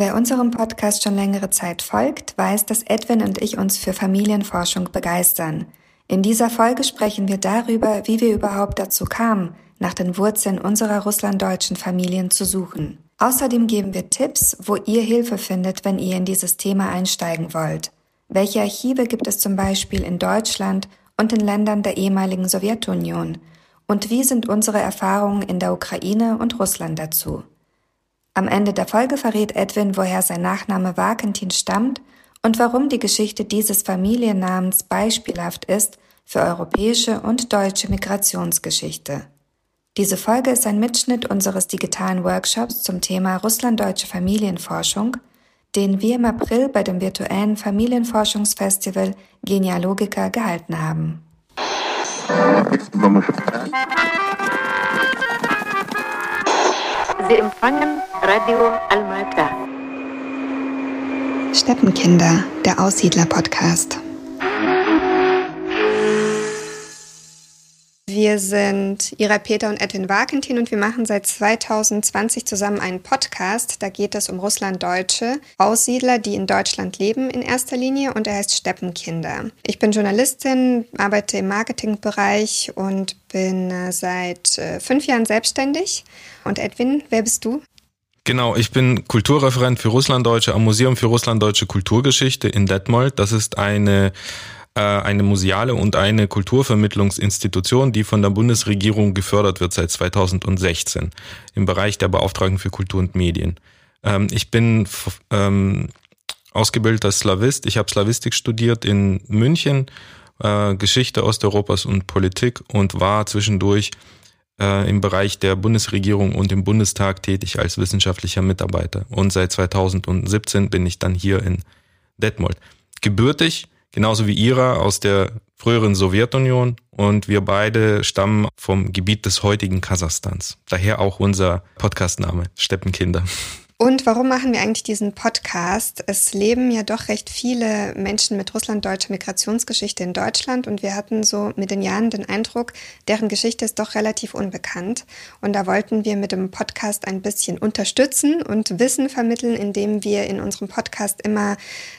Wer unserem Podcast schon längere Zeit folgt, weiß, dass Edwin und ich uns für Familienforschung begeistern. In dieser Folge sprechen wir darüber, wie wir überhaupt dazu kamen, nach den Wurzeln unserer russlanddeutschen Familien zu suchen. Außerdem geben wir Tipps, wo ihr Hilfe findet, wenn ihr in dieses Thema einsteigen wollt. Welche Archive gibt es zum Beispiel in Deutschland und in Ländern der ehemaligen Sowjetunion? Und wie sind unsere Erfahrungen in der Ukraine und Russland dazu? Am Ende der Folge verrät Edwin, woher sein Nachname Wagentin stammt und warum die Geschichte dieses Familiennamens beispielhaft ist für europäische und deutsche Migrationsgeschichte. Diese Folge ist ein Mitschnitt unseres digitalen Workshops zum Thema russlanddeutsche Familienforschung, den wir im April bei dem virtuellen Familienforschungsfestival Genealogica gehalten haben. Sie empfangen Radio Almata. Steppenkinder, der Aussiedler-Podcast. Wir sind Ira Peter und Edwin Wagentin und wir machen seit 2020 zusammen einen Podcast. Da geht es um Russlanddeutsche Aussiedler, die in Deutschland leben in erster Linie und er heißt Steppenkinder. Ich bin Journalistin, arbeite im Marketingbereich und bin äh, seit äh, fünf Jahren selbstständig. Und Edwin, wer bist du? Genau, ich bin Kulturreferent für Russlanddeutsche am Museum für Russlanddeutsche Kulturgeschichte in Detmold. Das ist eine eine museale und eine Kulturvermittlungsinstitution, die von der Bundesregierung gefördert wird seit 2016 im Bereich der Beauftragten für Kultur und Medien. Ähm, ich bin ähm, ausgebildeter Slavist. Ich habe Slavistik studiert in München, äh, Geschichte Osteuropas und Politik und war zwischendurch äh, im Bereich der Bundesregierung und im Bundestag tätig als wissenschaftlicher Mitarbeiter. Und seit 2017 bin ich dann hier in Detmold. Gebürtig genauso wie Ira aus der früheren Sowjetunion und wir beide stammen vom Gebiet des heutigen Kasachstans. Daher auch unser Podcastname Steppenkinder. Und warum machen wir eigentlich diesen Podcast? Es leben ja doch recht viele Menschen mit russlanddeutscher Migrationsgeschichte in Deutschland und wir hatten so mit den Jahren den Eindruck, deren Geschichte ist doch relativ unbekannt. Und da wollten wir mit dem Podcast ein bisschen unterstützen und Wissen vermitteln, indem wir in unserem Podcast immer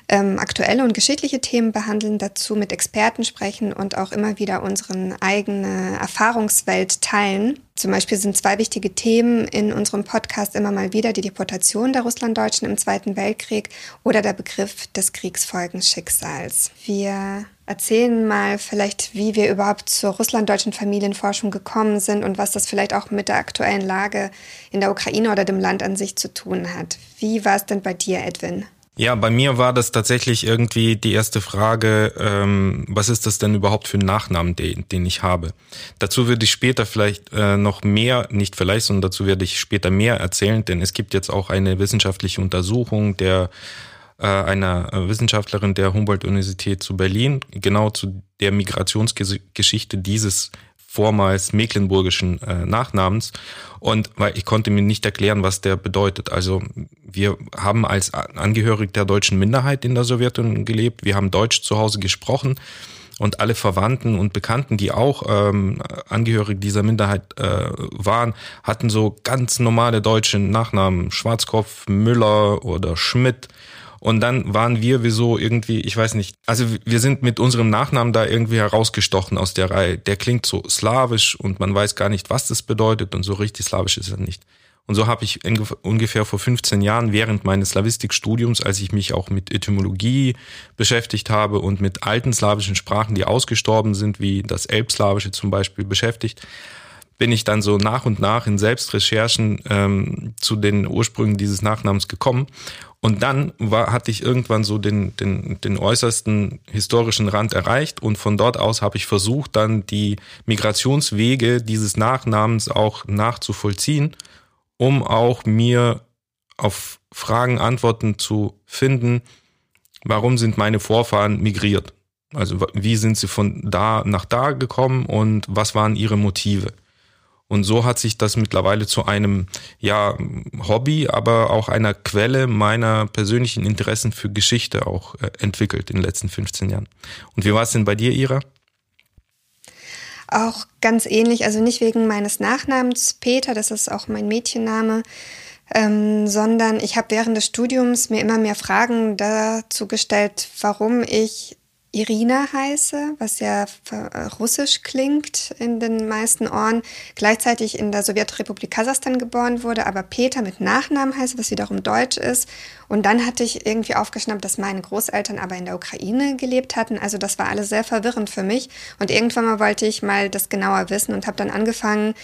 ähm, aktuelle und geschichtliche Themen behandeln, dazu mit Experten sprechen und auch immer wieder unsere eigene Erfahrungswelt teilen. Zum Beispiel sind zwei wichtige Themen in unserem Podcast immer mal wieder die Deportation der Russlanddeutschen im Zweiten Weltkrieg oder der Begriff des Kriegsfolgenschicksals. Wir erzählen mal vielleicht, wie wir überhaupt zur russlanddeutschen Familienforschung gekommen sind und was das vielleicht auch mit der aktuellen Lage in der Ukraine oder dem Land an sich zu tun hat. Wie war es denn bei dir, Edwin? Ja, bei mir war das tatsächlich irgendwie die erste Frage, ähm, was ist das denn überhaupt für ein Nachnamen, den, den ich habe? Dazu würde ich später vielleicht äh, noch mehr, nicht vielleicht, sondern dazu werde ich später mehr erzählen, denn es gibt jetzt auch eine wissenschaftliche Untersuchung der äh, einer Wissenschaftlerin der Humboldt-Universität zu Berlin, genau zu der Migrationsgeschichte dieses vormals mecklenburgischen äh, Nachnamens. Und weil ich konnte mir nicht erklären, was der bedeutet. Also wir haben als Angehörig der deutschen Minderheit in der Sowjetunion gelebt. Wir haben Deutsch zu Hause gesprochen. Und alle Verwandten und Bekannten, die auch ähm, angehörig dieser Minderheit äh, waren, hatten so ganz normale deutsche Nachnamen. Schwarzkopf, Müller oder Schmidt. Und dann waren wir wie so irgendwie, ich weiß nicht, also wir sind mit unserem Nachnamen da irgendwie herausgestochen aus der Reihe. Der klingt so slawisch und man weiß gar nicht, was das bedeutet und so richtig slawisch ist er nicht. Und so habe ich ungefähr vor 15 Jahren während meines Slavistikstudiums, als ich mich auch mit Etymologie beschäftigt habe und mit alten slawischen Sprachen, die ausgestorben sind, wie das Elbslawische zum Beispiel, beschäftigt, bin ich dann so nach und nach in Selbstrecherchen ähm, zu den Ursprüngen dieses Nachnamens gekommen. Und dann war, hatte ich irgendwann so den, den, den äußersten historischen Rand erreicht und von dort aus habe ich versucht, dann die Migrationswege dieses Nachnamens auch nachzuvollziehen, um auch mir auf Fragen Antworten zu finden, warum sind meine Vorfahren migriert? Also wie sind sie von da nach da gekommen und was waren ihre Motive? Und so hat sich das mittlerweile zu einem, ja, Hobby, aber auch einer Quelle meiner persönlichen Interessen für Geschichte auch äh, entwickelt in den letzten 15 Jahren. Und wie war es denn bei dir, Ira? Auch ganz ähnlich, also nicht wegen meines Nachnamens Peter, das ist auch mein Mädchenname, ähm, sondern ich habe während des Studiums mir immer mehr Fragen dazu gestellt, warum ich Irina heiße, was ja russisch klingt in den meisten Ohren, gleichzeitig in der Sowjetrepublik Kasachstan geboren wurde, aber Peter mit Nachnamen heiße, was wiederum deutsch ist. Und dann hatte ich irgendwie aufgeschnappt, dass meine Großeltern aber in der Ukraine gelebt hatten. Also das war alles sehr verwirrend für mich. Und irgendwann mal wollte ich mal das genauer wissen und habe dann angefangen,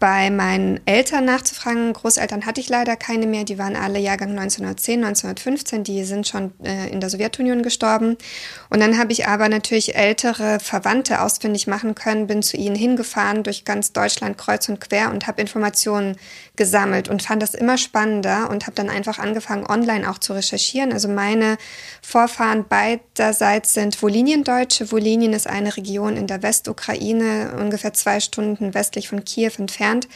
bei meinen Eltern nachzufragen. Großeltern hatte ich leider keine mehr. Die waren alle Jahrgang 1910, 1915. Die sind schon äh, in der Sowjetunion gestorben. Und dann habe ich aber natürlich ältere Verwandte ausfindig machen können, bin zu ihnen hingefahren durch ganz Deutschland kreuz und quer und habe Informationen gesammelt und fand das immer spannender und habe dann einfach angefangen, online online auch zu recherchieren. Also meine Vorfahren beiderseits sind Woliniendeutsche. Wolinien ist eine Region in der Westukraine, ungefähr zwei Stunden westlich von Kiew entfernt.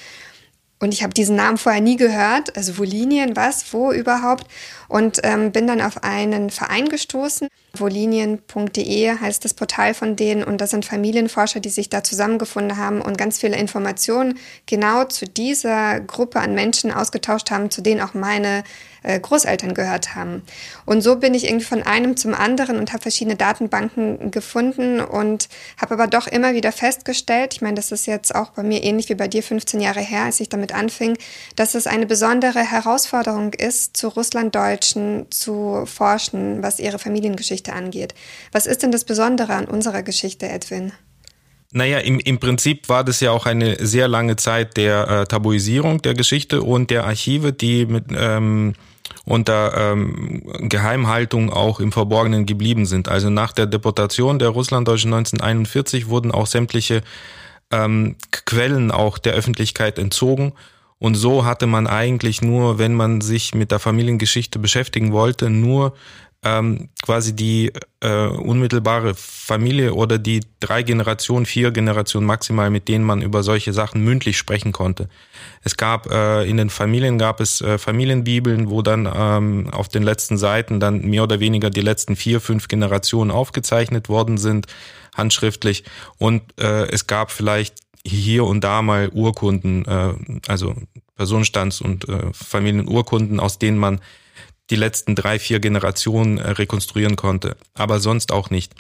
Und ich habe diesen Namen vorher nie gehört, also Wolinien, was, wo überhaupt. Und ähm, bin dann auf einen Verein gestoßen. Wolinien.de heißt das Portal von denen. Und das sind Familienforscher, die sich da zusammengefunden haben und ganz viele Informationen genau zu dieser Gruppe an Menschen ausgetauscht haben, zu denen auch meine äh, Großeltern gehört haben. Und so bin ich irgendwie von einem zum anderen und habe verschiedene Datenbanken gefunden und habe aber doch immer wieder festgestellt, ich meine, das ist jetzt auch bei mir ähnlich wie bei dir 15 Jahre her, als ich damit anfing, dass es eine besondere Herausforderung ist, zu Russlanddeutschen zu forschen, was ihre Familiengeschichte angeht. Was ist denn das Besondere an unserer Geschichte, Edwin? Naja, im, im Prinzip war das ja auch eine sehr lange Zeit der äh, Tabuisierung der Geschichte und der Archive, die mit ähm, unter ähm, Geheimhaltung auch im Verborgenen geblieben sind. Also nach der Deportation der Russlanddeutschen 1941 wurden auch sämtliche ähm, Quellen auch der Öffentlichkeit entzogen. Und so hatte man eigentlich nur, wenn man sich mit der Familiengeschichte beschäftigen wollte, nur ähm, quasi die äh, unmittelbare Familie oder die drei Generationen, vier Generationen maximal, mit denen man über solche Sachen mündlich sprechen konnte. Es gab äh, in den Familien gab es äh, Familienbibeln, wo dann ähm, auf den letzten Seiten dann mehr oder weniger die letzten vier, fünf Generationen aufgezeichnet worden sind, handschriftlich. Und äh, es gab vielleicht hier und da mal Urkunden, äh, also Personenstands- und äh, Familienurkunden, aus denen man die letzten drei, vier Generationen äh, rekonstruieren konnte, aber sonst auch nicht.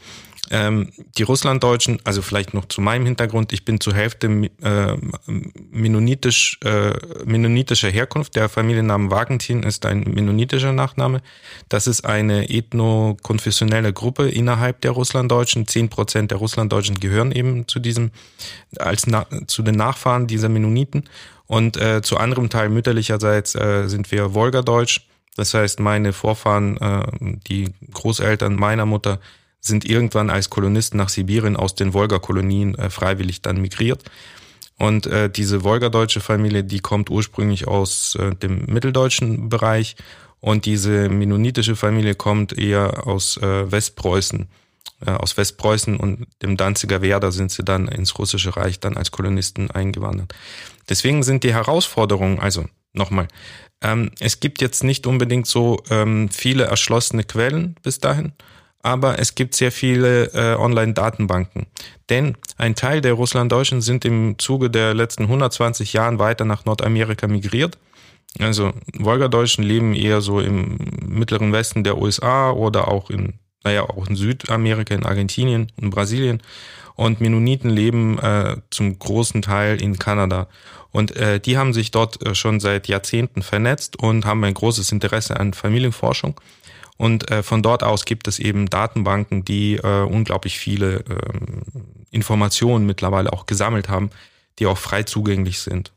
Ähm, die Russlanddeutschen, also vielleicht noch zu meinem Hintergrund, ich bin zur Hälfte äh, mennonitisch, äh, mennonitischer Herkunft. Der Familienname Wagentin ist ein mennonitischer Nachname. Das ist eine ethnokonfessionelle Gruppe innerhalb der Russlanddeutschen. Zehn Prozent der Russlanddeutschen gehören eben zu diesem, als na, zu den Nachfahren dieser Mennoniten. Und äh, zu anderem Teil mütterlicherseits äh, sind wir Wolgadeutsch das heißt, meine Vorfahren, äh, die Großeltern meiner Mutter, sind irgendwann als Kolonisten nach Sibirien aus den Wolga-Kolonien äh, freiwillig dann migriert. Und äh, diese wolgadeutsche Familie, die kommt ursprünglich aus äh, dem mitteldeutschen Bereich und diese mennonitische Familie kommt eher aus äh, Westpreußen. Äh, aus Westpreußen und dem Danziger Werder sind sie dann ins Russische Reich dann als Kolonisten eingewandert. Deswegen sind die Herausforderungen, also nochmal, ähm, es gibt jetzt nicht unbedingt so ähm, viele erschlossene Quellen bis dahin, aber es gibt sehr viele äh, Online-Datenbanken. Denn ein Teil der Russlanddeutschen sind im Zuge der letzten 120 Jahren weiter nach Nordamerika migriert. Also Wolgadeutschen leben eher so im mittleren Westen der USA oder auch in, naja, auch in Südamerika, in Argentinien und Brasilien. Und Mennoniten leben äh, zum großen Teil in Kanada. Und äh, die haben sich dort äh, schon seit Jahrzehnten vernetzt und haben ein großes Interesse an Familienforschung. Und äh, von dort aus gibt es eben Datenbanken, die äh, unglaublich viele äh, Informationen mittlerweile auch gesammelt haben, die auch frei zugänglich sind.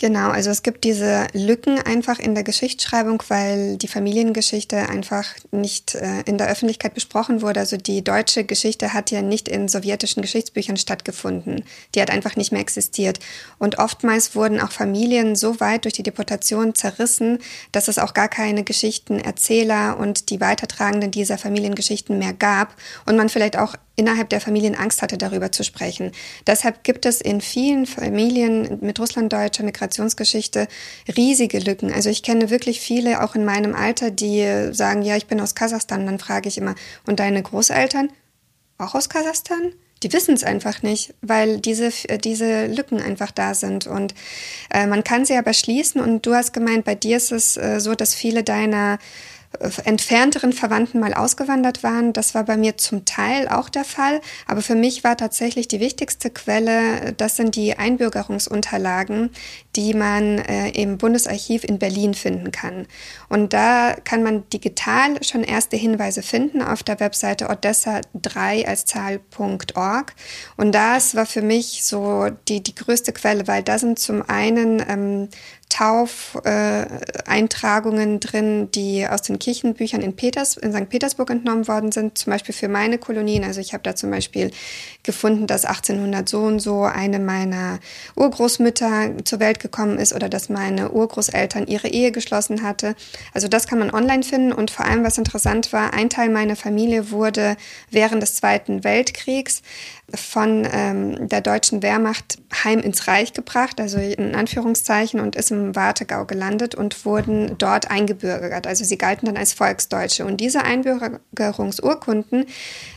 Genau, also es gibt diese Lücken einfach in der Geschichtsschreibung, weil die Familiengeschichte einfach nicht äh, in der Öffentlichkeit besprochen wurde. Also die deutsche Geschichte hat ja nicht in sowjetischen Geschichtsbüchern stattgefunden. Die hat einfach nicht mehr existiert. Und oftmals wurden auch Familien so weit durch die Deportation zerrissen, dass es auch gar keine Geschichtenerzähler und die Weitertragenden dieser Familiengeschichten mehr gab und man vielleicht auch innerhalb der Familien Angst hatte, darüber zu sprechen. Deshalb gibt es in vielen Familien mit russlanddeutscher Migrationsgeschichte riesige Lücken. Also ich kenne wirklich viele, auch in meinem Alter, die sagen, ja, ich bin aus Kasachstan. Dann frage ich immer, und deine Großeltern? Auch aus Kasachstan? die wissen es einfach nicht, weil diese, diese Lücken einfach da sind. Und äh, man kann sie aber schließen. Und du hast gemeint, bei dir ist es äh, so, dass viele deiner entfernteren Verwandten mal ausgewandert waren. Das war bei mir zum Teil auch der Fall. Aber für mich war tatsächlich die wichtigste Quelle, das sind die Einbürgerungsunterlagen, die man äh, im Bundesarchiv in Berlin finden kann. Und da kann man digital schon erste Hinweise finden auf der Webseite odessa3 als Zahl.org. Und das war für mich so die, die größte Quelle, weil da sind zum einen ähm, Taufeintragungen äh, drin, die aus den Kirchenbüchern in, Peters, in St. Petersburg entnommen worden sind, zum Beispiel für meine Kolonien. Also ich habe da zum Beispiel gefunden, dass 1800 so und so eine meiner Urgroßmütter zur Welt gekommen ist oder dass meine Urgroßeltern ihre Ehe geschlossen hatte. Also das kann man online finden und vor allem, was interessant war, ein Teil meiner Familie wurde während des Zweiten Weltkriegs von ähm, der deutschen Wehrmacht heim ins Reich gebracht, also in Anführungszeichen, und ist im Wartegau gelandet und wurden dort eingebürgert. Also sie galten dann als Volksdeutsche. Und diese Einbürgerungsurkunden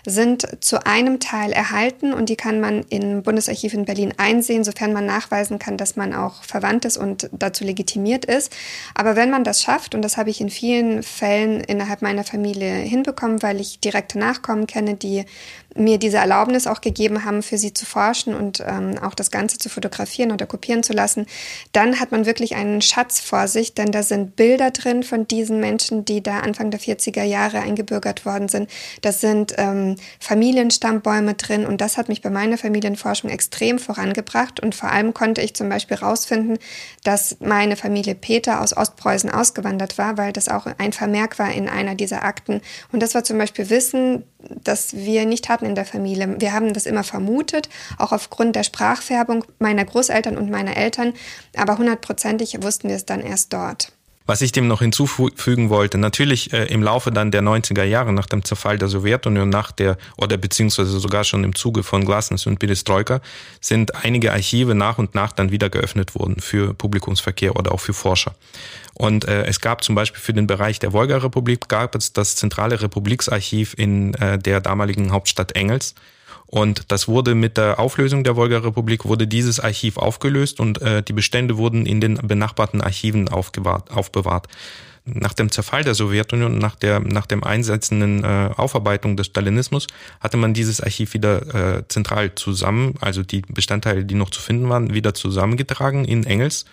sind zu einem Teil erhalten und die kann man im Bundesarchiv in Berlin einsehen, sofern man nachweisen kann, dass man auch verwandt ist und dazu legitimiert ist. Aber wenn man das schafft, und das habe ich in vielen Fällen innerhalb meiner Familie hinbekommen, weil ich direkte Nachkommen kenne, die mir diese Erlaubnis auch gegeben haben, für sie zu forschen und ähm, auch das Ganze zu fotografieren oder kopieren zu lassen, dann hat man wirklich einen Schatz vor sich, denn da sind Bilder drin von diesen Menschen, die da Anfang der 40er Jahre eingebürgert worden sind. Das sind ähm, Familienstammbäume drin und das hat mich bei meiner Familienforschung extrem vorangebracht und vor allem konnte ich zum Beispiel herausfinden, dass meine Familie Peter aus Ostpreußen ausgewandert war, weil das auch ein Vermerk war in einer dieser Akten. Und das war zum Beispiel Wissen, das wir nicht hatten in der Familie. Wir haben das immer vermutet, auch aufgrund der Sprachfärbung meiner Großeltern und meiner Eltern, aber hundertprozentig wussten wir es dann erst dort. Was ich dem noch hinzufügen wollte, natürlich äh, im Laufe dann der 90er Jahre nach dem Zerfall der Sowjetunion, nach der oder beziehungsweise sogar schon im Zuge von Glasnost und Perestroika, sind einige Archive nach und nach dann wieder geöffnet worden für Publikumsverkehr oder auch für Forscher. Und äh, es gab zum Beispiel für den Bereich der Wolga-Republik gab es das zentrale Republiksarchiv in äh, der damaligen Hauptstadt Engels. Und das wurde mit der Auflösung der Wolga-Republik wurde dieses Archiv aufgelöst und äh, die Bestände wurden in den benachbarten Archiven aufgewahrt, aufbewahrt. Nach dem Zerfall der Sowjetunion, nach der nach dem einsetzenden äh, Aufarbeitung des Stalinismus, hatte man dieses Archiv wieder äh, zentral zusammen, also die Bestandteile, die noch zu finden waren, wieder zusammengetragen in Engels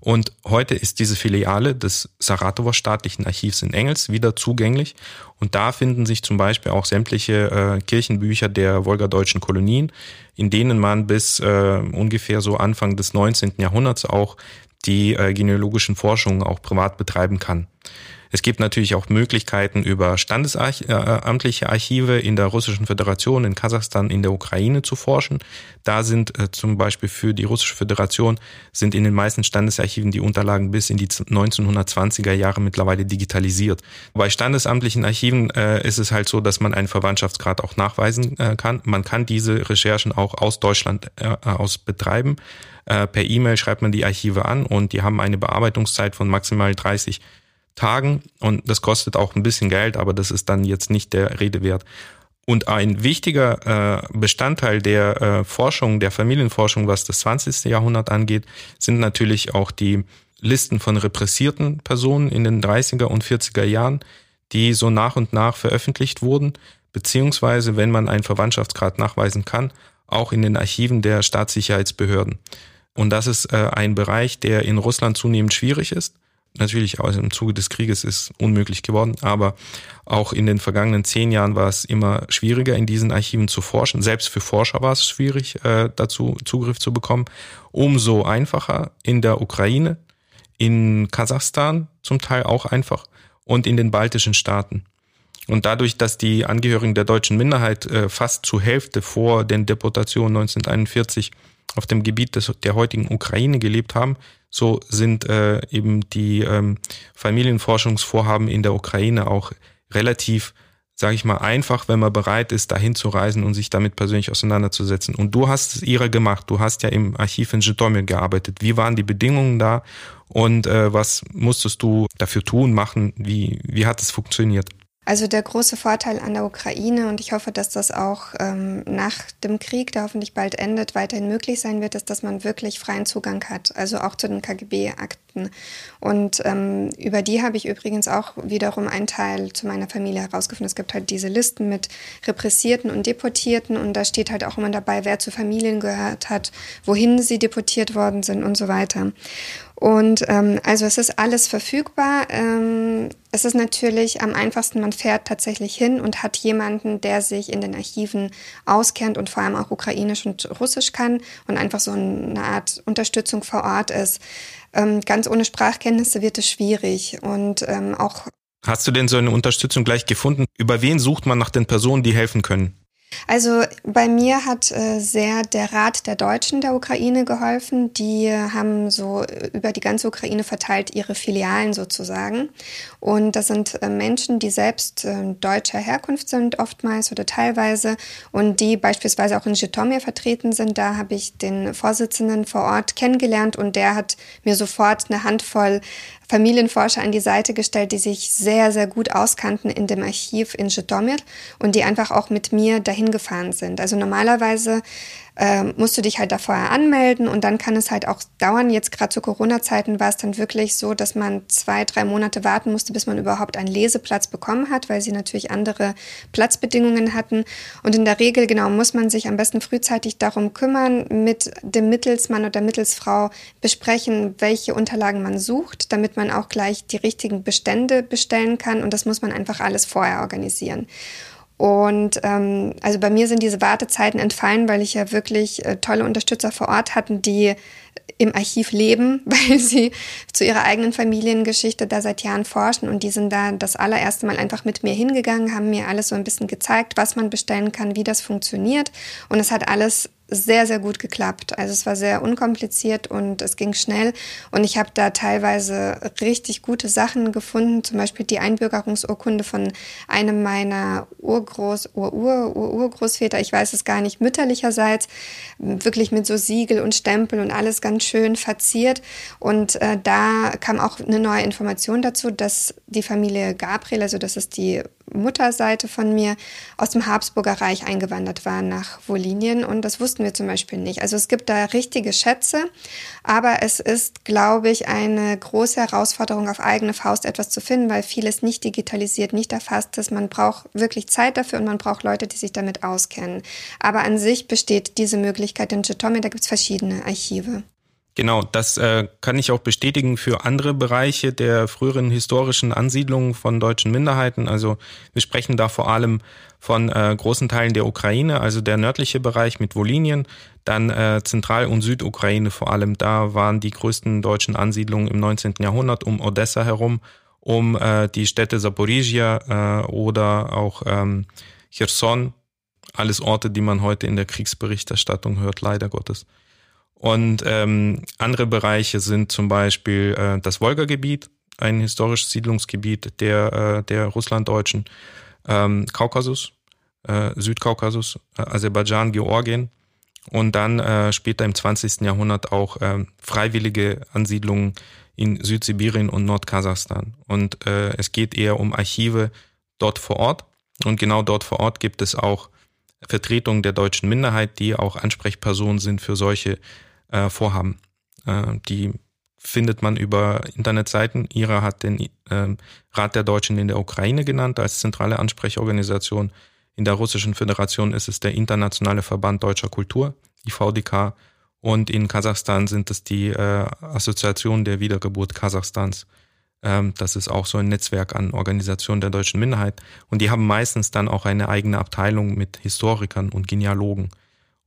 und heute ist diese Filiale des Saratower staatlichen Archivs in Engels wieder zugänglich. Und da finden sich zum Beispiel auch sämtliche äh, Kirchenbücher der wolgadeutschen Kolonien, in denen man bis äh, ungefähr so Anfang des 19. Jahrhunderts auch die äh, genealogischen Forschungen auch privat betreiben kann. Es gibt natürlich auch Möglichkeiten über standesamtliche Archive in der Russischen Föderation, in Kasachstan, in der Ukraine zu forschen. Da sind äh, zum Beispiel für die Russische Föderation sind in den meisten Standesarchiven die Unterlagen bis in die 1920er Jahre mittlerweile digitalisiert. Bei standesamtlichen Archiven äh, ist es halt so, dass man einen Verwandtschaftsgrad auch nachweisen äh, kann. Man kann diese Recherchen auch aus Deutschland äh, aus betreiben. Äh, per E-Mail schreibt man die Archive an und die haben eine Bearbeitungszeit von maximal 30 Tagen und das kostet auch ein bisschen Geld, aber das ist dann jetzt nicht der Rede wert. Und ein wichtiger äh, Bestandteil der äh, Forschung, der Familienforschung, was das 20. Jahrhundert angeht, sind natürlich auch die Listen von repressierten Personen in den 30er und 40er Jahren, die so nach und nach veröffentlicht wurden, beziehungsweise, wenn man einen Verwandtschaftsgrad nachweisen kann, auch in den Archiven der Staatssicherheitsbehörden. Und das ist äh, ein Bereich, der in Russland zunehmend schwierig ist natürlich also im Zuge des Krieges ist unmöglich geworden, aber auch in den vergangenen zehn Jahren war es immer schwieriger, in diesen Archiven zu forschen. Selbst für Forscher war es schwierig, äh, dazu Zugriff zu bekommen. Umso einfacher in der Ukraine, in Kasachstan zum Teil auch einfach und in den baltischen Staaten. Und dadurch, dass die Angehörigen der deutschen Minderheit äh, fast zur Hälfte vor den Deportationen 1941 auf dem Gebiet des, der heutigen Ukraine gelebt haben, so sind äh, eben die ähm, Familienforschungsvorhaben in der Ukraine auch relativ, sage ich mal, einfach, wenn man bereit ist, dahin zu reisen und sich damit persönlich auseinanderzusetzen. Und du hast es ihrer gemacht. Du hast ja im Archiv in Żytomir gearbeitet. Wie waren die Bedingungen da und äh, was musstest du dafür tun, machen? Wie, wie hat es funktioniert? Also der große Vorteil an der Ukraine, und ich hoffe, dass das auch ähm, nach dem Krieg, der hoffentlich bald endet, weiterhin möglich sein wird, ist, dass man wirklich freien Zugang hat, also auch zu den KGB-Akten. Und ähm, über die habe ich übrigens auch wiederum einen Teil zu meiner Familie herausgefunden. Es gibt halt diese Listen mit Repressierten und Deportierten und da steht halt auch immer dabei, wer zu Familien gehört hat, wohin sie deportiert worden sind und so weiter. Und ähm, also es ist alles verfügbar. Ähm, es ist natürlich am einfachsten, man fährt tatsächlich hin und hat jemanden, der sich in den Archiven auskennt und vor allem auch Ukrainisch und Russisch kann und einfach so eine Art Unterstützung vor Ort ist. Ähm, ganz ohne Sprachkenntnisse wird es schwierig und ähm, auch. Hast du denn so eine Unterstützung gleich gefunden? Über wen sucht man nach den Personen, die helfen können? Also bei mir hat äh, sehr der Rat der Deutschen der Ukraine geholfen. Die haben so äh, über die ganze Ukraine verteilt ihre Filialen sozusagen. Und das sind äh, Menschen, die selbst äh, deutscher Herkunft sind, oftmals oder teilweise, und die beispielsweise auch in Jitomir vertreten sind. Da habe ich den Vorsitzenden vor Ort kennengelernt und der hat mir sofort eine Handvoll Familienforscher an die Seite gestellt, die sich sehr, sehr gut auskannten in dem Archiv in Zhytomyr und die einfach auch mit mir dahin gefahren sind. Also normalerweise ähm, musst du dich halt da vorher anmelden und dann kann es halt auch dauern. Jetzt gerade zu Corona-Zeiten war es dann wirklich so, dass man zwei, drei Monate warten musste, bis man überhaupt einen Leseplatz bekommen hat, weil sie natürlich andere Platzbedingungen hatten. Und in der Regel, genau, muss man sich am besten frühzeitig darum kümmern, mit dem Mittelsmann oder Mittelsfrau besprechen, welche Unterlagen man sucht, damit man auch gleich die richtigen Bestände bestellen kann. Und das muss man einfach alles vorher organisieren. Und ähm, also bei mir sind diese Wartezeiten entfallen, weil ich ja wirklich äh, tolle Unterstützer vor Ort hatten, die im Archiv leben, weil sie zu ihrer eigenen Familiengeschichte da seit Jahren forschen. Und die sind da das allererste Mal einfach mit mir hingegangen, haben mir alles so ein bisschen gezeigt, was man bestellen kann, wie das funktioniert. Und es hat alles sehr, sehr gut geklappt. Also es war sehr unkompliziert und es ging schnell. Und ich habe da teilweise richtig gute Sachen gefunden, zum Beispiel die Einbürgerungsurkunde von einem meiner Urgroß, Urgroßväter, ich weiß es gar nicht, mütterlicherseits, wirklich mit so Siegel und Stempel und alles ganz schön verziert. Und äh, da kam auch eine neue Information dazu, dass die Familie Gabriel, also das ist die Mutterseite von mir, aus dem Habsburger Reich eingewandert war nach Wolinien. Und das wussten wir zum Beispiel nicht. Also es gibt da richtige Schätze, aber es ist, glaube ich, eine große Herausforderung, auf eigene Faust etwas zu finden, weil vieles nicht digitalisiert, nicht erfasst ist. Man braucht wirklich Zeit dafür und man braucht Leute, die sich damit auskennen. Aber an sich besteht diese Möglichkeit in Jitomi, da gibt es verschiedene Archive. Genau, das äh, kann ich auch bestätigen für andere Bereiche der früheren historischen Ansiedlungen von deutschen Minderheiten. Also wir sprechen da vor allem von äh, großen Teilen der Ukraine, also der nördliche Bereich mit Wolinien, dann äh, Zentral- und Südukraine vor allem. Da waren die größten deutschen Ansiedlungen im 19. Jahrhundert um Odessa herum, um äh, die Städte Saporizhia äh, oder auch ähm, Cherson. Alles Orte, die man heute in der Kriegsberichterstattung hört, leider Gottes. Und ähm, andere Bereiche sind zum Beispiel äh, das Wolga-Gebiet, ein historisches Siedlungsgebiet der, äh, der Russlanddeutschen, ähm, Kaukasus, äh, Südkaukasus, äh, Aserbaidschan, Georgien und dann äh, später im 20. Jahrhundert auch äh, freiwillige Ansiedlungen in Südsibirien und Nordkasachstan. Und äh, es geht eher um Archive dort vor Ort. Und genau dort vor Ort gibt es auch Vertretungen der deutschen Minderheit, die auch Ansprechpersonen sind für solche äh, vorhaben. Äh, die findet man über Internetseiten. Ihre hat den äh, Rat der Deutschen in der Ukraine genannt als zentrale Ansprechorganisation. In der Russischen Föderation ist es der Internationale Verband Deutscher Kultur, die VDK. Und in Kasachstan sind es die äh, Assoziation der Wiedergeburt Kasachstans. Ähm, das ist auch so ein Netzwerk an Organisationen der deutschen Minderheit. Und die haben meistens dann auch eine eigene Abteilung mit Historikern und Genealogen.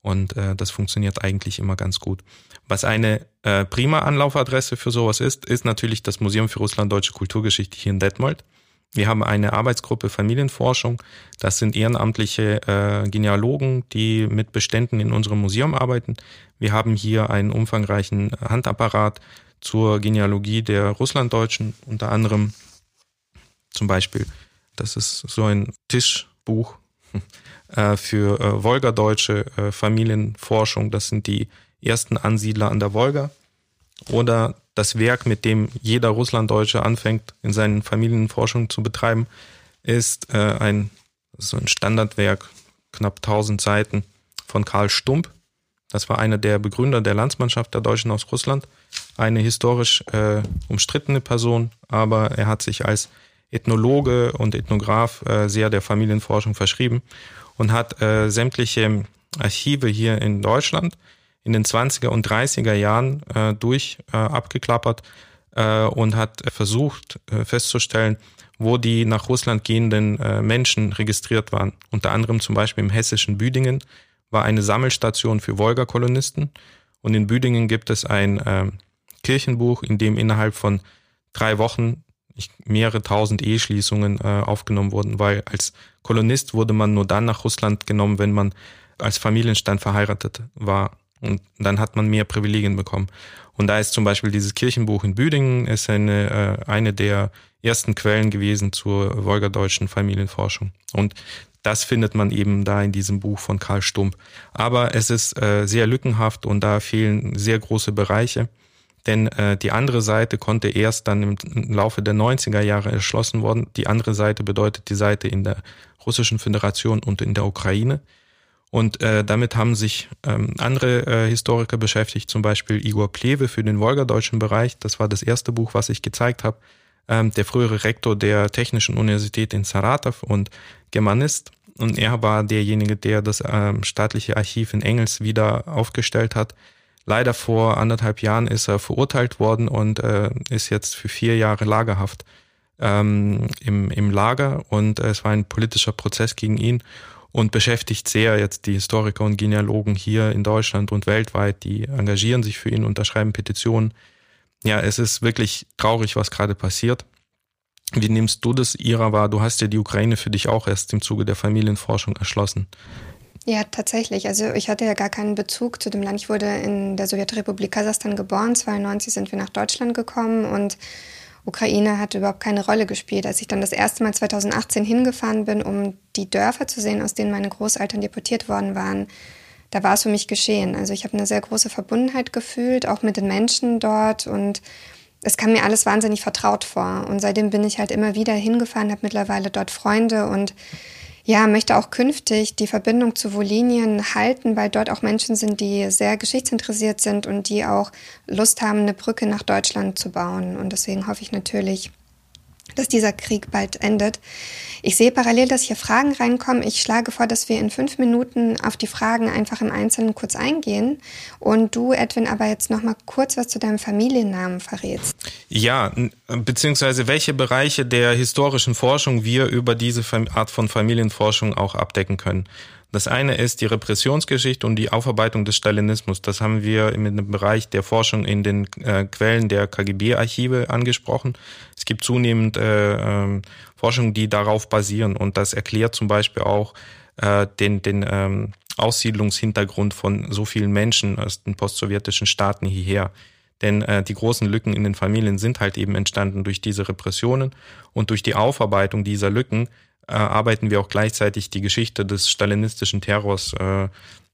Und äh, das funktioniert eigentlich immer ganz gut. Was eine äh, prima Anlaufadresse für sowas ist, ist natürlich das Museum für Russland-Deutsche Kulturgeschichte hier in Detmold. Wir haben eine Arbeitsgruppe Familienforschung. Das sind ehrenamtliche äh, Genealogen, die mit Beständen in unserem Museum arbeiten. Wir haben hier einen umfangreichen Handapparat zur Genealogie der Russlanddeutschen, unter anderem zum Beispiel, das ist so ein Tischbuch, äh, für äh, Wolgadeutsche äh, Familienforschung. Das sind die ersten Ansiedler an der Wolga. Oder das Werk, mit dem jeder Russlanddeutsche anfängt, in seinen Familienforschung zu betreiben, ist äh, ein, so ein Standardwerk, knapp 1000 Seiten von Karl Stump. Das war einer der Begründer der Landsmannschaft der Deutschen aus Russland. Eine historisch äh, umstrittene Person, aber er hat sich als Ethnologe und Ethnograph äh, sehr der Familienforschung verschrieben und hat äh, sämtliche Archive hier in Deutschland in den 20er und 30er Jahren äh, durch äh, abgeklappert äh, und hat versucht äh, festzustellen, wo die nach Russland gehenden äh, Menschen registriert waren. Unter anderem zum Beispiel im hessischen Büdingen war eine Sammelstation für Wolga-Kolonisten und in Büdingen gibt es ein äh, Kirchenbuch, in dem innerhalb von drei Wochen mehrere tausend Eheschließungen äh, aufgenommen wurden, weil als Kolonist wurde man nur dann nach Russland genommen, wenn man als Familienstand verheiratet war. Und dann hat man mehr Privilegien bekommen. Und da ist zum Beispiel dieses Kirchenbuch in Büdingen ist eine, äh, eine der ersten Quellen gewesen zur wolgadeutschen Familienforschung. Und das findet man eben da in diesem Buch von Karl Stump. Aber es ist äh, sehr lückenhaft und da fehlen sehr große Bereiche. Denn äh, die andere Seite konnte erst dann im Laufe der 90er Jahre erschlossen worden. Die andere Seite bedeutet die Seite in der Russischen Föderation und in der Ukraine. Und äh, damit haben sich ähm, andere äh, Historiker beschäftigt, zum Beispiel Igor Plewe für den wolgadeutschen Bereich. Das war das erste Buch, was ich gezeigt habe. Ähm, der frühere Rektor der Technischen Universität in Saratow und Germanist. Und er war derjenige, der das ähm, staatliche Archiv in Engels wieder aufgestellt hat. Leider vor anderthalb Jahren ist er verurteilt worden und äh, ist jetzt für vier Jahre Lagerhaft ähm, im, im Lager. Und äh, es war ein politischer Prozess gegen ihn und beschäftigt sehr jetzt die Historiker und Genealogen hier in Deutschland und weltweit, die engagieren sich für ihn, unterschreiben Petitionen. Ja, es ist wirklich traurig, was gerade passiert. Wie nimmst du das, Ira, wahr? Du hast ja die Ukraine für dich auch erst im Zuge der Familienforschung erschlossen. Ja, tatsächlich. Also ich hatte ja gar keinen Bezug zu dem Land. Ich wurde in der Sowjetrepublik Kasachstan geboren. 92 sind wir nach Deutschland gekommen und Ukraine hat überhaupt keine Rolle gespielt. Als ich dann das erste Mal 2018 hingefahren bin, um die Dörfer zu sehen, aus denen meine Großeltern deportiert worden waren, da war es für mich geschehen. Also ich habe eine sehr große Verbundenheit gefühlt, auch mit den Menschen dort und es kam mir alles wahnsinnig vertraut vor. Und seitdem bin ich halt immer wieder hingefahren, habe mittlerweile dort Freunde und ja, möchte auch künftig die Verbindung zu Wolinien halten, weil dort auch Menschen sind, die sehr geschichtsinteressiert sind und die auch Lust haben, eine Brücke nach Deutschland zu bauen. Und deswegen hoffe ich natürlich, dass dieser Krieg bald endet. Ich sehe parallel, dass hier Fragen reinkommen. Ich schlage vor, dass wir in fünf Minuten auf die Fragen einfach im Einzelnen kurz eingehen und du, Edwin, aber jetzt noch mal kurz was zu deinem Familiennamen verrätst. Ja, beziehungsweise welche Bereiche der historischen Forschung wir über diese Art von Familienforschung auch abdecken können. Das eine ist die Repressionsgeschichte und die Aufarbeitung des Stalinismus. Das haben wir im Bereich der Forschung in den äh, Quellen der KGB-Archive angesprochen. Es gibt zunehmend äh, äh, Forschungen, die darauf basieren und das erklärt zum Beispiel auch äh, den, den ähm, Aussiedlungshintergrund von so vielen Menschen aus den postsowjetischen Staaten hierher. Denn äh, die großen Lücken in den Familien sind halt eben entstanden durch diese Repressionen und durch die Aufarbeitung dieser Lücken äh, arbeiten wir auch gleichzeitig die Geschichte des stalinistischen Terrors äh,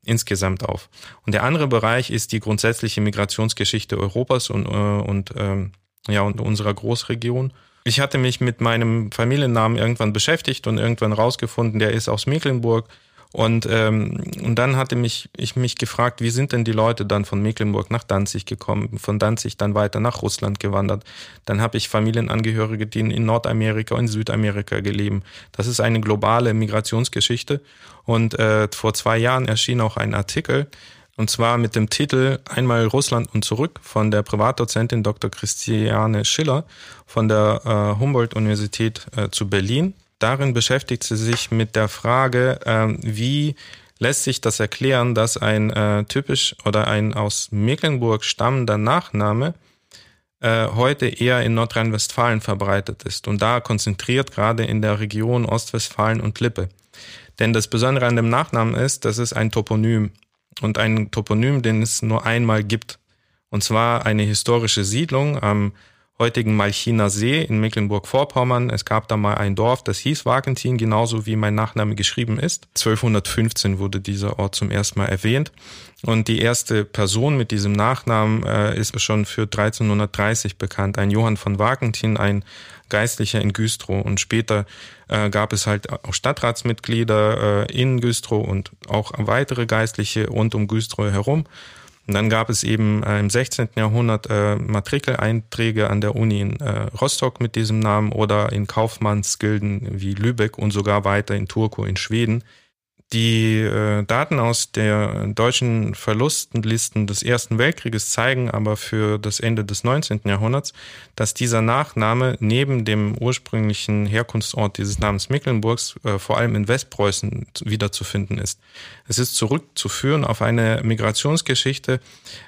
insgesamt auf. Und der andere Bereich ist die grundsätzliche Migrationsgeschichte Europas und, äh, und, ähm, ja, und unserer Großregion. Ich hatte mich mit meinem Familiennamen irgendwann beschäftigt und irgendwann rausgefunden, der ist aus Mecklenburg und, ähm, und dann hatte mich, ich mich gefragt, wie sind denn die Leute dann von Mecklenburg nach Danzig gekommen, von Danzig dann weiter nach Russland gewandert. Dann habe ich Familienangehörige, die in Nordamerika und Südamerika gelebt. Das ist eine globale Migrationsgeschichte. Und äh, vor zwei Jahren erschien auch ein Artikel, und zwar mit dem Titel Einmal Russland und zurück von der Privatdozentin Dr. Christiane Schiller von der äh, Humboldt-Universität äh, zu Berlin darin beschäftigt sie sich mit der Frage, äh, wie lässt sich das erklären, dass ein äh, typisch oder ein aus Mecklenburg stammender Nachname äh, heute eher in Nordrhein-Westfalen verbreitet ist und da konzentriert gerade in der Region Ostwestfalen und Lippe. Denn das Besondere an dem Nachnamen ist, das ist ein Toponym und ein Toponym, den es nur einmal gibt. Und zwar eine historische Siedlung am heutigen Malchiner See in Mecklenburg-Vorpommern. Es gab da mal ein Dorf, das hieß Wagentin, genauso wie mein Nachname geschrieben ist. 1215 wurde dieser Ort zum ersten Mal erwähnt. Und die erste Person mit diesem Nachnamen äh, ist schon für 1330 bekannt. Ein Johann von Wagentin, ein Geistlicher in Güstrow. Und später äh, gab es halt auch Stadtratsmitglieder äh, in Güstrow und auch weitere Geistliche rund um Güstrow herum. Und dann gab es eben äh, im 16. Jahrhundert äh, Matrikeleinträge an der Uni in äh, Rostock mit diesem Namen oder in Kaufmannsgilden wie Lübeck und sogar weiter in Turku in Schweden. Die äh, Daten aus der deutschen Verlustenlisten des Ersten Weltkrieges zeigen aber für das Ende des 19. Jahrhunderts, dass dieser Nachname neben dem ursprünglichen Herkunftsort dieses Namens Mecklenburgs äh, vor allem in Westpreußen wiederzufinden ist. Es ist zurückzuführen auf eine Migrationsgeschichte,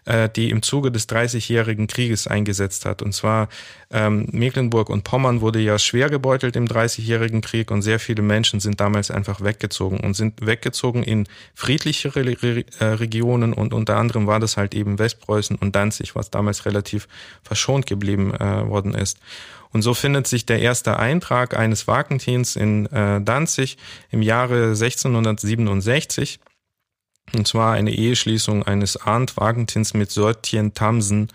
äh, die im Zuge des Dreißigjährigen Krieges eingesetzt hat. Und zwar ähm, Mecklenburg und Pommern wurde ja schwer gebeutelt im Dreißigjährigen Krieg und sehr viele Menschen sind damals einfach weggezogen und sind weggezogen in friedlichere äh, Regionen und unter anderem war das halt eben Westpreußen und Danzig, was damals relativ verschont geblieben äh, worden ist. Und so findet sich der erste Eintrag eines Wakentins in äh, Danzig im Jahre 1667. Und zwar eine Eheschließung eines Arndt Wagentins mit Sortien Tamsen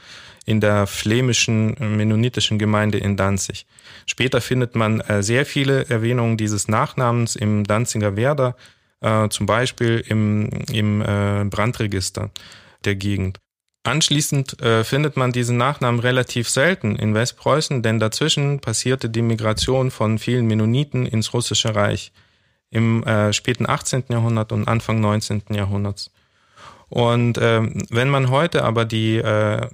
in der flämischen äh, mennonitischen Gemeinde in Danzig. Später findet man äh, sehr viele Erwähnungen dieses Nachnamens im Danziger Werder, äh, zum Beispiel im, im äh, Brandregister der Gegend. Anschließend äh, findet man diesen Nachnamen relativ selten in Westpreußen, denn dazwischen passierte die Migration von vielen Mennoniten ins Russische Reich im äh, späten 18. Jahrhundert und Anfang 19. Jahrhunderts. Und äh, wenn man heute aber die äh,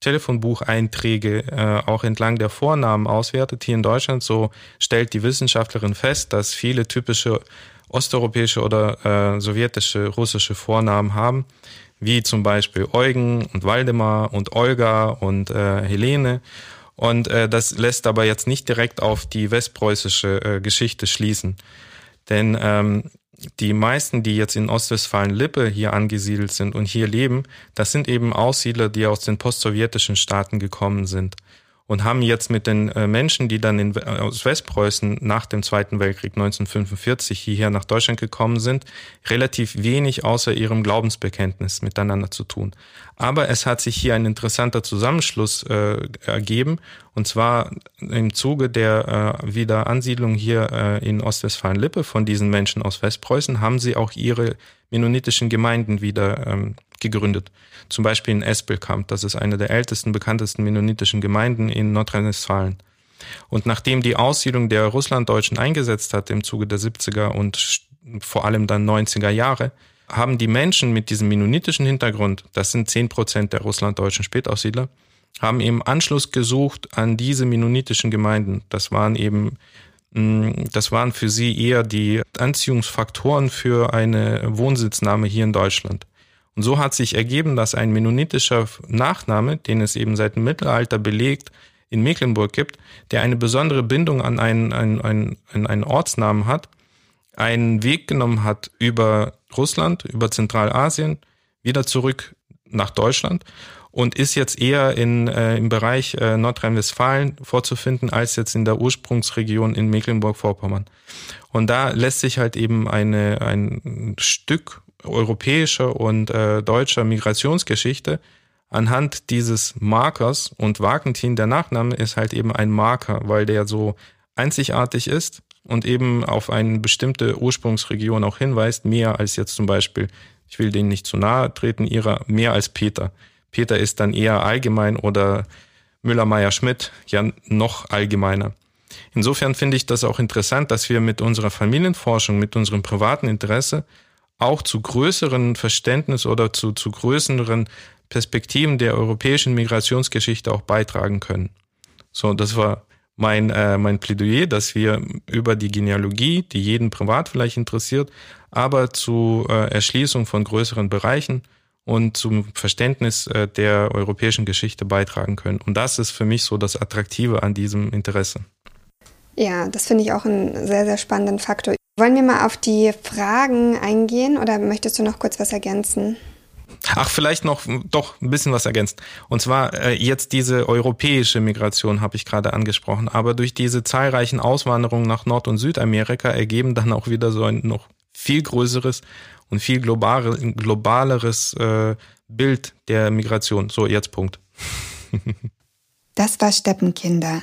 Telefonbucheinträge äh, auch entlang der Vornamen auswertet hier in Deutschland, so stellt die Wissenschaftlerin fest, dass viele typische osteuropäische oder äh, sowjetische russische Vornamen haben, wie zum Beispiel Eugen und Waldemar und Olga und äh, Helene. Und äh, das lässt aber jetzt nicht direkt auf die westpreußische äh, Geschichte schließen. Denn ähm, die meisten, die jetzt in Ostwestfalen-Lippe hier angesiedelt sind und hier leben, das sind eben Aussiedler, die aus den postsowjetischen Staaten gekommen sind und haben jetzt mit den äh, Menschen, die dann in, äh, aus Westpreußen nach dem Zweiten Weltkrieg 1945 hierher nach Deutschland gekommen sind, relativ wenig außer ihrem Glaubensbekenntnis miteinander zu tun. Aber es hat sich hier ein interessanter Zusammenschluss äh, ergeben, und zwar im Zuge der äh, Wiederansiedlung hier äh, in Ostwestfalen-Lippe von diesen Menschen aus Westpreußen haben sie auch ihre mennonitischen Gemeinden wieder ähm, gegründet. Zum Beispiel in Espelkamp, das ist eine der ältesten, bekanntesten mennonitischen Gemeinden in Nordrhein-Westfalen. Und nachdem die Aussiedlung der Russlanddeutschen eingesetzt hat im Zuge der 70er und vor allem dann 90er Jahre, haben die Menschen mit diesem mennonitischen Hintergrund, das sind zehn Prozent der russlanddeutschen Spätaussiedler, haben eben Anschluss gesucht an diese mennonitischen Gemeinden. Das waren eben, mm, das waren für sie eher die Anziehungsfaktoren für eine Wohnsitznahme hier in Deutschland. Und so hat sich ergeben, dass ein mennonitischer Nachname, den es eben seit dem Mittelalter belegt, in Mecklenburg gibt, der eine besondere Bindung an einen, einen, einen, einen Ortsnamen hat, einen Weg genommen hat über Russland, über Zentralasien, wieder zurück nach Deutschland und ist jetzt eher in, äh, im Bereich äh, Nordrhein-Westfalen vorzufinden als jetzt in der Ursprungsregion in Mecklenburg-Vorpommern. Und da lässt sich halt eben eine, ein Stück europäischer und äh, deutscher Migrationsgeschichte anhand dieses Markers und Wagentin, der Nachname ist halt eben ein Marker, weil der so einzigartig ist und eben auf eine bestimmte Ursprungsregion auch hinweist, mehr als jetzt zum Beispiel, ich will denen nicht zu nahe treten, ihrer mehr als Peter. Peter ist dann eher allgemein oder Müller-Meyer-Schmidt ja noch allgemeiner. Insofern finde ich das auch interessant, dass wir mit unserer Familienforschung, mit unserem privaten Interesse auch zu größeren Verständnis oder zu, zu größeren Perspektiven der europäischen Migrationsgeschichte auch beitragen können. So, das war mein, äh, mein Plädoyer, dass wir über die Genealogie, die jeden privat vielleicht interessiert, aber zu äh, Erschließung von größeren Bereichen und zum Verständnis äh, der europäischen Geschichte beitragen können. Und das ist für mich so das Attraktive an diesem Interesse. Ja, das finde ich auch einen sehr, sehr spannenden Faktor. Wollen wir mal auf die Fragen eingehen oder möchtest du noch kurz was ergänzen? Ach, vielleicht noch doch ein bisschen was ergänzt. Und zwar äh, jetzt diese europäische Migration habe ich gerade angesprochen, aber durch diese zahlreichen Auswanderungen nach Nord- und Südamerika ergeben dann auch wieder so ein noch viel größeres und viel globale, globaleres äh, Bild der Migration. So, jetzt Punkt. das war Steppenkinder,